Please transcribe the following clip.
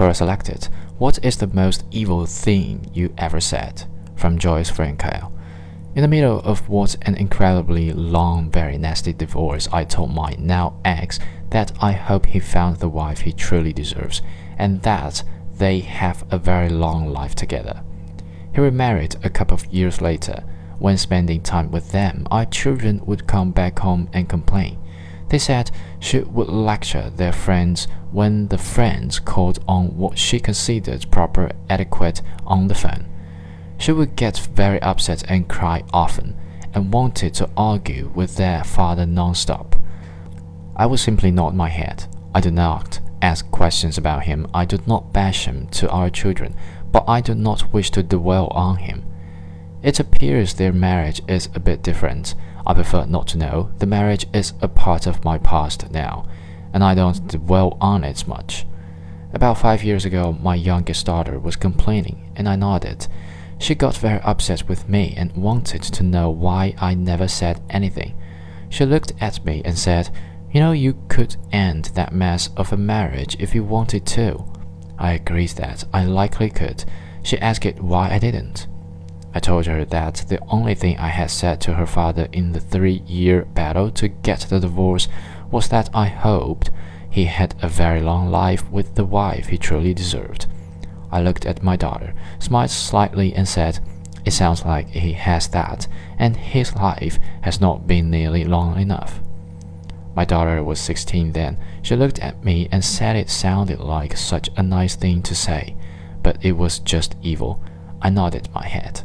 Quora selected, What is the most evil thing you ever said? from Joyce Frankel. In the middle of what an incredibly long, very nasty divorce, I told my now ex that I hope he found the wife he truly deserves and that they have a very long life together. He remarried a couple of years later. When spending time with them, our children would come back home and complain. They said she would lecture their friends when the friends called on what she considered proper etiquette on the phone. She would get very upset and cry often, and wanted to argue with their father non-stop. I would simply nod my head. I do not ask questions about him. I do not bash him to our children, but I do not wish to dwell on him. It appears their marriage is a bit different. I prefer not to know. The marriage is a part of my past now, and I don't dwell on it much. About five years ago, my youngest daughter was complaining, and I nodded. She got very upset with me and wanted to know why I never said anything. She looked at me and said, You know, you could end that mess of a marriage if you wanted to. I agreed that I likely could. She asked why I didn't. I told her that the only thing I had said to her father in the three year battle to get the divorce was that I hoped he had a very long life with the wife he truly deserved. I looked at my daughter, smiled slightly, and said, It sounds like he has that, and his life has not been nearly long enough. My daughter was 16 then. She looked at me and said it sounded like such a nice thing to say, but it was just evil. I nodded my head.